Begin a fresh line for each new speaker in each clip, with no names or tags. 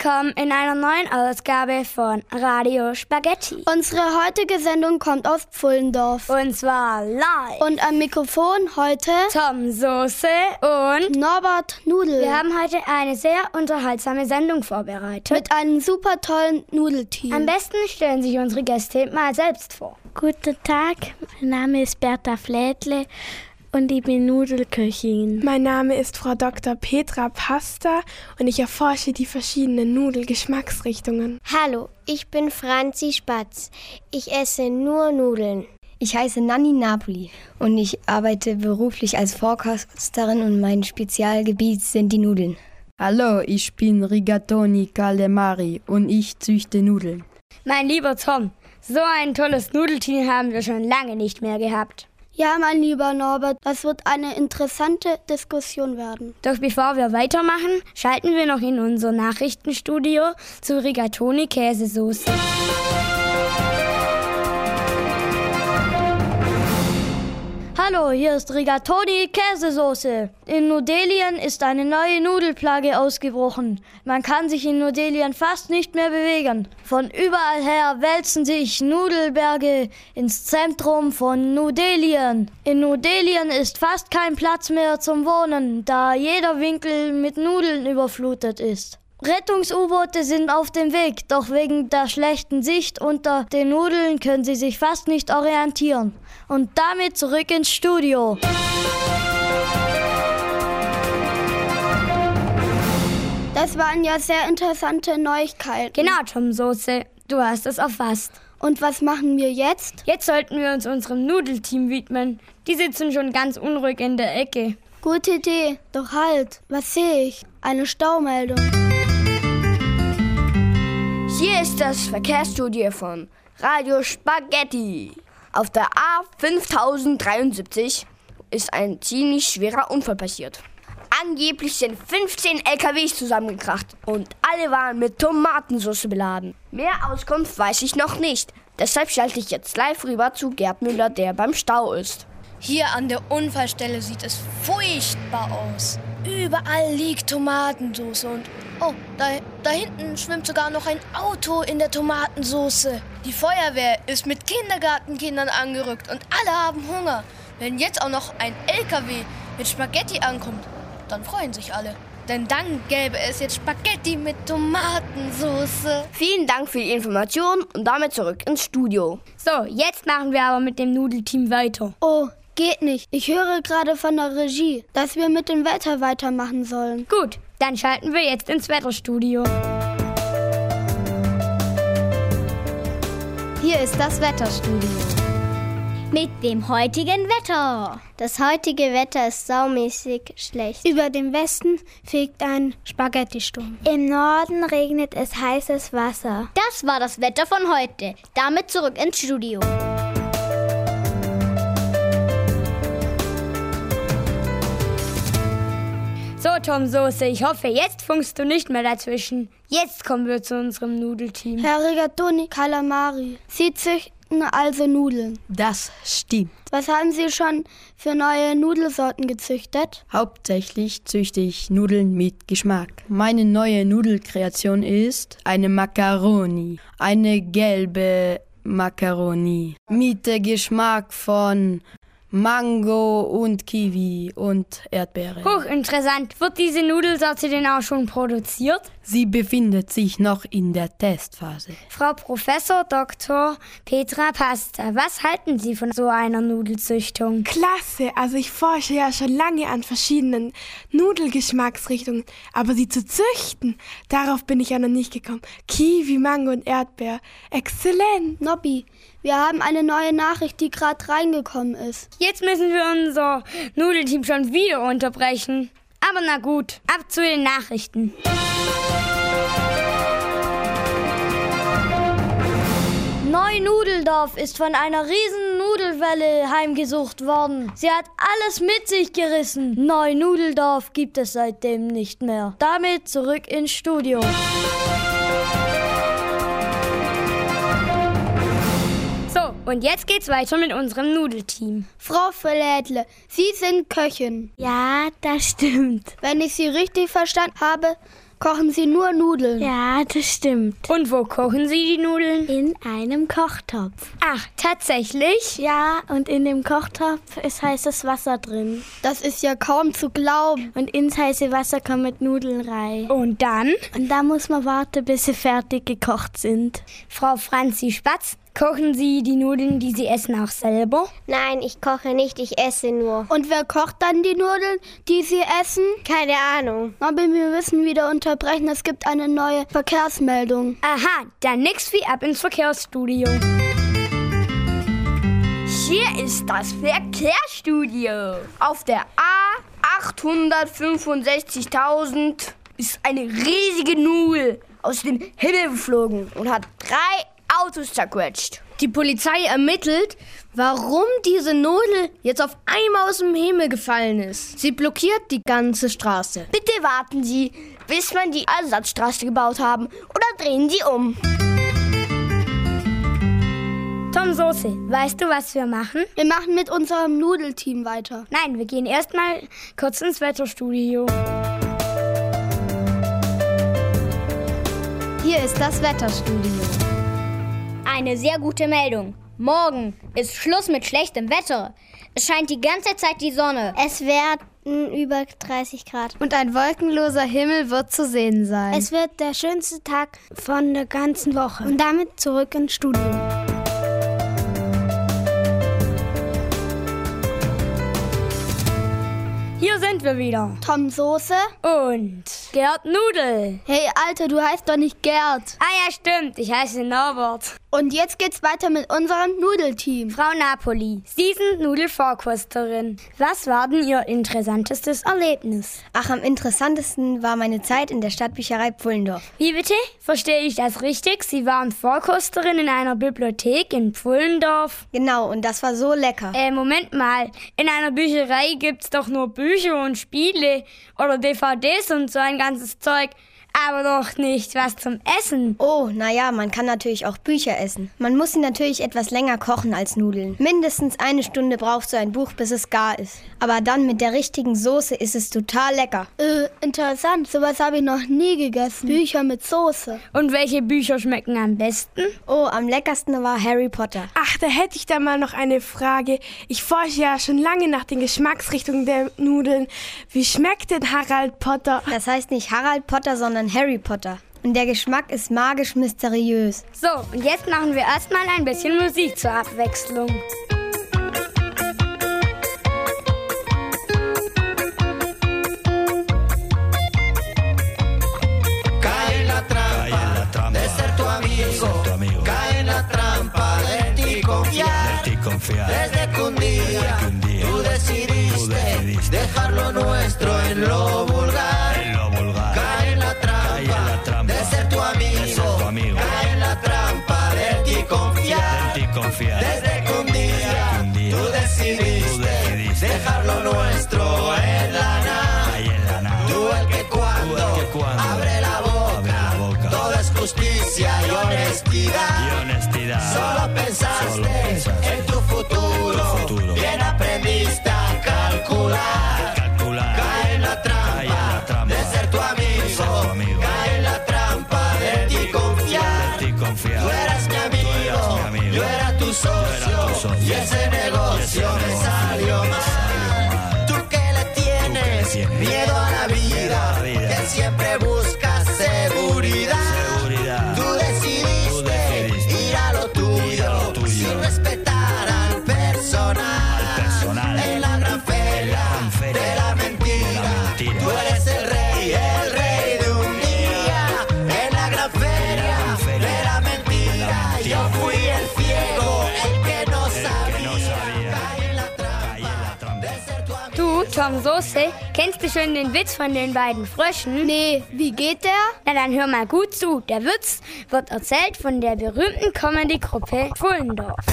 Willkommen in einer neuen Ausgabe von Radio Spaghetti.
Unsere heutige Sendung kommt aus Pfullendorf.
Und zwar live.
Und am Mikrofon heute
Tom Soße und
Norbert Nudel.
Wir haben heute eine sehr unterhaltsame Sendung vorbereitet.
Mit einem super tollen Nudelteam.
Am besten stellen sich unsere Gäste mal selbst vor.
Guten Tag, mein Name ist Bertha Flädle und ich bin Nudelköchin.
Mein Name ist Frau Dr. Petra Pasta und ich erforsche die verschiedenen Nudelgeschmacksrichtungen.
Hallo, ich bin Franzi Spatz. Ich esse nur Nudeln.
Ich heiße Nanni Napoli und ich arbeite beruflich als Vorkosterin und mein Spezialgebiet sind die Nudeln.
Hallo, ich bin Rigatoni Calamari und ich züchte Nudeln.
Mein lieber Tom, so ein tolles Nudelteam haben wir schon lange nicht mehr gehabt.
Ja, mein lieber Norbert, das wird eine interessante Diskussion werden.
Doch bevor wir weitermachen, schalten wir noch in unser Nachrichtenstudio zu Rigatoni Käsesoße.
Hallo, hier ist Rigatoni Käsesoße. In Nudelien ist eine neue Nudelplage ausgebrochen. Man kann sich in Nudelien fast nicht mehr bewegen. Von überall her wälzen sich Nudelberge ins Zentrum von Nudelien. In Nudelien ist fast kein Platz mehr zum Wohnen, da jeder Winkel mit Nudeln überflutet ist. Rettungs-U-Boote sind auf dem Weg, doch wegen der schlechten Sicht unter den Nudeln können sie sich fast nicht orientieren. Und damit zurück ins Studio.
Das waren ja sehr interessante Neuigkeiten.
Genau, Tom Soße, du hast es erfasst.
Und was machen wir jetzt?
Jetzt sollten wir uns unserem Nudelteam widmen. Die sitzen schon ganz unruhig in der Ecke.
Gute Idee. Doch halt, was sehe ich? Eine Staumeldung.
Hier ist das Verkehrsstudio von Radio Spaghetti. Auf der A5073 ist ein ziemlich schwerer Unfall passiert. Angeblich sind 15 LKWs zusammengekracht und alle waren mit Tomatensauce beladen. Mehr Auskunft weiß ich noch nicht. Deshalb schalte ich jetzt live rüber zu Gerd Müller, der beim Stau ist.
Hier an der Unfallstelle sieht es furchtbar aus. Überall liegt Tomatensauce und oh, da, da hinten schwimmt sogar noch ein Auto in der Tomatensauce. Die Feuerwehr ist mit Kindergartenkindern angerückt und alle haben Hunger. Wenn jetzt auch noch ein LKW mit Spaghetti ankommt, dann freuen sich alle. Denn dann gäbe es jetzt Spaghetti mit Tomatensauce.
Vielen Dank für die Information und damit zurück ins Studio.
So, jetzt machen wir aber mit dem Nudelteam weiter.
Oh, Geht nicht. Ich höre gerade von der Regie, dass wir mit dem Wetter weitermachen sollen.
Gut, dann schalten wir jetzt ins Wetterstudio.
Hier ist das Wetterstudio.
Mit dem heutigen Wetter.
Das heutige Wetter ist saumäßig schlecht.
Über dem Westen fegt ein Spaghetti-Sturm.
Im Norden regnet es heißes Wasser.
Das war das Wetter von heute. Damit zurück ins Studio.
So, Tom Soße, ich hoffe, jetzt funkst du nicht mehr dazwischen. Jetzt kommen wir zu unserem Nudelteam.
Herr Rigatoni Calamari, Sie züchten also Nudeln.
Das stimmt.
Was haben Sie schon für neue Nudelsorten gezüchtet?
Hauptsächlich züchte ich Nudeln mit Geschmack. Meine neue Nudelkreation ist eine Macaroni. Eine gelbe Macaroni. Mit Geschmack von Mango und Kiwi und Erdbeere.
Hochinteressant. Wird diese Nudelsorte denn auch schon produziert?
Sie befindet sich noch in der Testphase.
Frau Professor Dr. Petra Pasta, was halten Sie von so einer Nudelzüchtung?
Klasse, also ich forsche ja schon lange an verschiedenen Nudelgeschmacksrichtungen, aber sie zu züchten, darauf bin ich ja noch nicht gekommen. Kiwi, Mango und Erdbeer. Exzellent.
Nobby, wir haben eine neue Nachricht, die gerade reingekommen ist.
Jetzt müssen wir unser Nudelteam schon wieder unterbrechen. Aber na gut, ab zu den Nachrichten.
Neu-Nudeldorf ist von einer riesen Nudelwelle heimgesucht worden. Sie hat alles mit sich gerissen. Neu-Nudeldorf gibt es seitdem nicht mehr. Damit zurück ins Studio.
Und jetzt geht's weiter mit unserem Nudelteam.
Frau Verlädle, Sie sind Köchin.
Ja, das stimmt.
Wenn ich Sie richtig verstanden habe, kochen sie nur Nudeln.
Ja, das stimmt.
Und wo kochen Sie die Nudeln?
In einem Kochtopf.
Ach, tatsächlich?
Ja, und in dem Kochtopf ist heißes Wasser drin.
Das ist ja kaum zu glauben.
Und ins heiße Wasser kommen mit Nudeln rein.
Und dann?
Und da muss man warten, bis sie fertig gekocht sind.
Frau Franzi Spatz, kochen Sie die Nudeln, die Sie essen, auch selber?
Nein, ich koche nicht, ich esse nur.
Und wer kocht dann die Nudeln, die sie essen?
Keine Ahnung.
Aber wir müssen wieder unterbrechen, es gibt eine neue Verkehrsmeldung.
Aha, dann nix wie ab ins Verkehrsstudio.
Hier ist das Verkehrsstudio. Auf der A 865.000 ist eine riesige Nudel aus dem Himmel geflogen und hat drei Autos zerquetscht.
Die Polizei ermittelt, warum diese Nudel jetzt auf einmal aus dem Himmel gefallen ist. Sie blockiert die ganze Straße.
Bitte warten Sie, bis wir die Ersatzstraße gebaut haben oder drehen Sie um.
Tom Soße, weißt du, was wir machen?
Wir machen mit unserem Nudelteam weiter.
Nein, wir gehen erstmal kurz ins Wetterstudio.
Hier ist das Wetterstudio.
Eine sehr gute Meldung. Morgen ist Schluss mit schlechtem Wetter. Es scheint die ganze Zeit die Sonne.
Es werden über 30 Grad.
Und ein wolkenloser Himmel wird zu sehen sein.
Es wird der schönste Tag von der ganzen Woche. Und damit zurück ins Studio.
Hier sind wir wieder.
Tom Soße
Und Gerd Nudel.
Hey, Alter, du heißt doch nicht Gerd.
Ah ja, stimmt. Ich heiße Norbert.
Und jetzt geht's weiter mit unserem Nudelteam.
Frau Napoli, Sie sind Nudelvorkosterin. Was war denn Ihr interessantestes Erlebnis?
Ach, am interessantesten war meine Zeit in der Stadtbücherei Pfullendorf.
Wie bitte? Verstehe ich das richtig? Sie waren Vorkosterin in einer Bibliothek in Pfullendorf?
Genau, und das war so lecker.
Äh, Moment mal. In einer Bücherei gibt's doch nur Bücher und Spiele oder DVDs und so ein ganzes Zeug. Aber doch nicht was zum Essen.
Oh, naja, man kann natürlich auch Bücher essen. Man muss sie natürlich etwas länger kochen als Nudeln. Mindestens eine Stunde braucht so ein Buch, bis es gar ist. Aber dann mit der richtigen Soße ist es total lecker.
Äh, interessant. Sowas habe ich noch nie gegessen. Bücher mit Soße.
Und welche Bücher schmecken am besten?
Oh, am leckersten war Harry Potter.
Ach, da hätte ich da mal noch eine Frage. Ich forsche ja schon lange nach den Geschmacksrichtungen der Nudeln. Wie schmeckt denn Harald Potter?
Das heißt nicht Harald Potter, sondern Harry Potter. Und der Geschmack ist magisch mysteriös.
So, und jetzt machen wir erstmal ein bisschen Musik zur Abwechslung.
Cae en la trampa, de ser tu amigo. Cae en la trampa de ti confiar. Desde que un día, tú, decidiste dejar lo nuestro en lo vulgar. En la trampa, confiar. Desde
Soße, kennst du schon den Witz von den beiden Fröschen?
Nee, wie geht der?
Na dann hör mal gut zu. Der Witz wird erzählt von der berühmten Comedy-Gruppe Pfullendorf.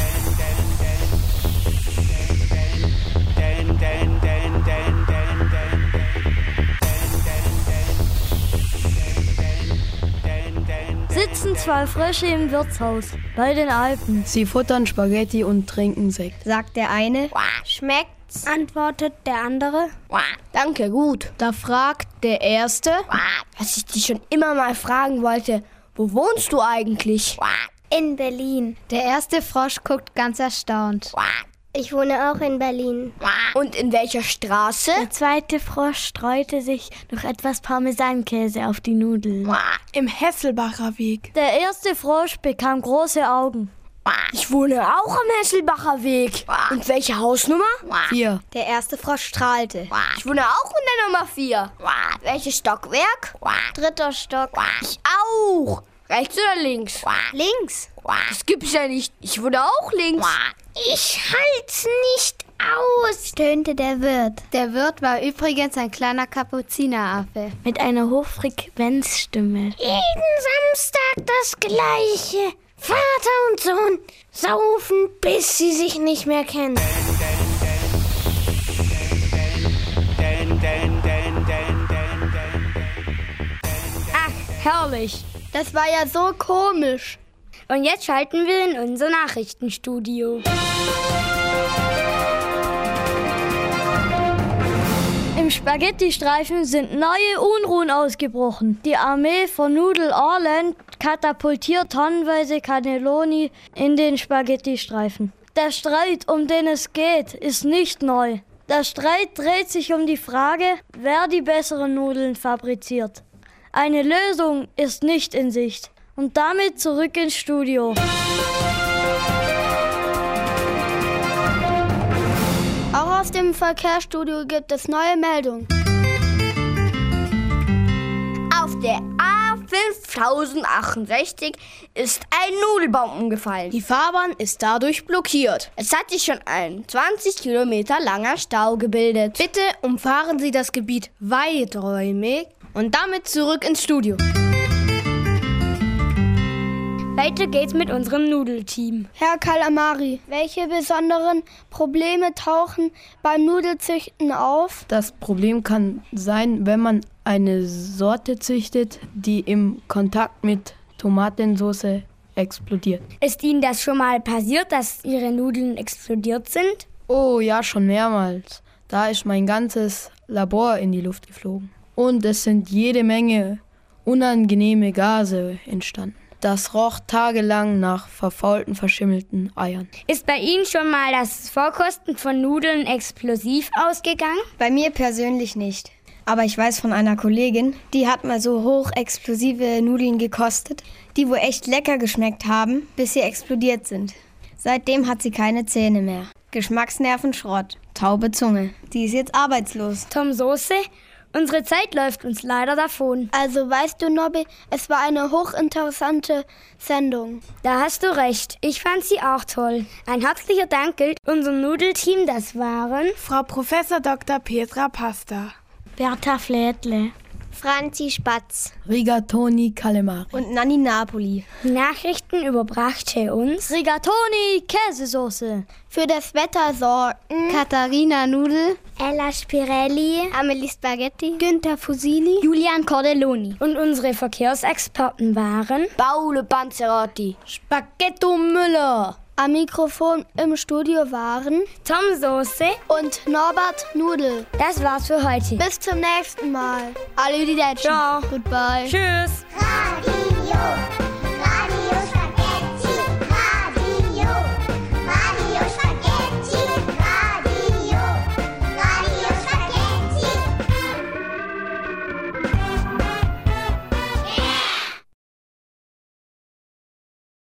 Sitzen zwei Frösche im Wirtshaus bei den Alpen.
Sie futtern Spaghetti und trinken Sekt.
Sagt der eine,
Schmeckt
Spatz, antwortet der andere.
Danke, gut.
Da fragt der Erste,
was ich dich schon immer mal fragen wollte. Wo wohnst du eigentlich?
In Berlin.
Der erste Frosch guckt ganz erstaunt.
Ich wohne auch in Berlin.
Und in welcher Straße?
Der zweite Frosch streute sich noch etwas Parmesankäse auf die Nudeln.
Im Hesselbacher Weg.
Der erste Frosch bekam große Augen.
Ich wohne auch am Hesselbacher Weg. Und welche Hausnummer?
Vier.
Der erste Frosch strahlte.
Ich wohne auch in der Nummer vier. Welches Stockwerk?
Dritter Stock.
Ich auch. Rechts oder links?
Links.
Das gibt's ja nicht. Ich wohne auch links.
Ich halt's nicht aus, stöhnte der Wirt.
Der Wirt war übrigens ein kleiner Kapuzineraffe.
Mit einer Hochfrequenzstimme.
Jeden Samstag das Gleiche. Vater und Sohn saufen, bis sie sich nicht mehr kennen.
Ach, herrlich.
Das war ja so komisch.
Und jetzt schalten wir in unser Nachrichtenstudio.
Im Spaghetti-Streifen sind neue Unruhen ausgebrochen. Die Armee von Noodle Orland katapultiert tonnenweise Cannelloni in den Spaghetti-Streifen. Der Streit, um den es geht, ist nicht neu. Der Streit dreht sich um die Frage, wer die besseren Nudeln fabriziert. Eine Lösung ist nicht in Sicht. Und damit zurück ins Studio.
Aus dem Verkehrsstudio gibt es neue Meldungen.
Auf der A5068 ist ein Nudelbaum umgefallen.
Die Fahrbahn ist dadurch blockiert.
Es hat sich schon ein 20 Kilometer langer Stau gebildet.
Bitte umfahren Sie das Gebiet weiträumig und damit zurück ins Studio.
Weiter geht's mit unserem Nudelteam.
Herr Calamari, welche besonderen Probleme tauchen beim Nudelzüchten auf?
Das Problem kann sein, wenn man eine Sorte züchtet, die im Kontakt mit Tomatensauce explodiert.
Ist Ihnen das schon mal passiert, dass Ihre Nudeln explodiert sind?
Oh ja, schon mehrmals. Da ist mein ganzes Labor in die Luft geflogen. Und es sind jede Menge unangenehme Gase entstanden. Das roch tagelang nach verfaulten, verschimmelten Eiern.
Ist bei Ihnen schon mal das Vorkosten von Nudeln explosiv ausgegangen?
Bei mir persönlich nicht. Aber ich weiß von einer Kollegin, die hat mal so hochexplosive Nudeln gekostet, die wohl echt lecker geschmeckt haben, bis sie explodiert sind. Seitdem hat sie keine Zähne mehr. Geschmacksnerven Schrott. Taube Zunge. Die ist jetzt arbeitslos.
Tom Soße? Unsere Zeit läuft uns leider davon.
Also weißt du, Nobby, es war eine hochinteressante Sendung.
Da hast du recht. Ich fand sie auch toll. Ein herzlicher Dank gilt unserem Nudelteam. Das waren
Frau Professor Dr. Petra Pasta,
Bertha Flädle,
Franzi Spatz,
Rigatoni Calamari
und Nanni Napoli.
Die Nachrichten überbrachte uns
Rigatoni Käsesoße.
Für das Wetter sorgten
Katharina Nudel,
Ella Spirelli,
Amelie Spaghetti,
Günther Fusili,
Julian Cordelloni.
Und unsere Verkehrsexperten waren
Paolo Panzerotti,
Spaghetto Müller.
Am Mikrofon im Studio waren
Tom Soße
und Norbert Nudel.
Das war's für heute.
Bis zum nächsten Mal.
Arrivederci.
Ciao.
Goodbye.
Tschüss.
Radio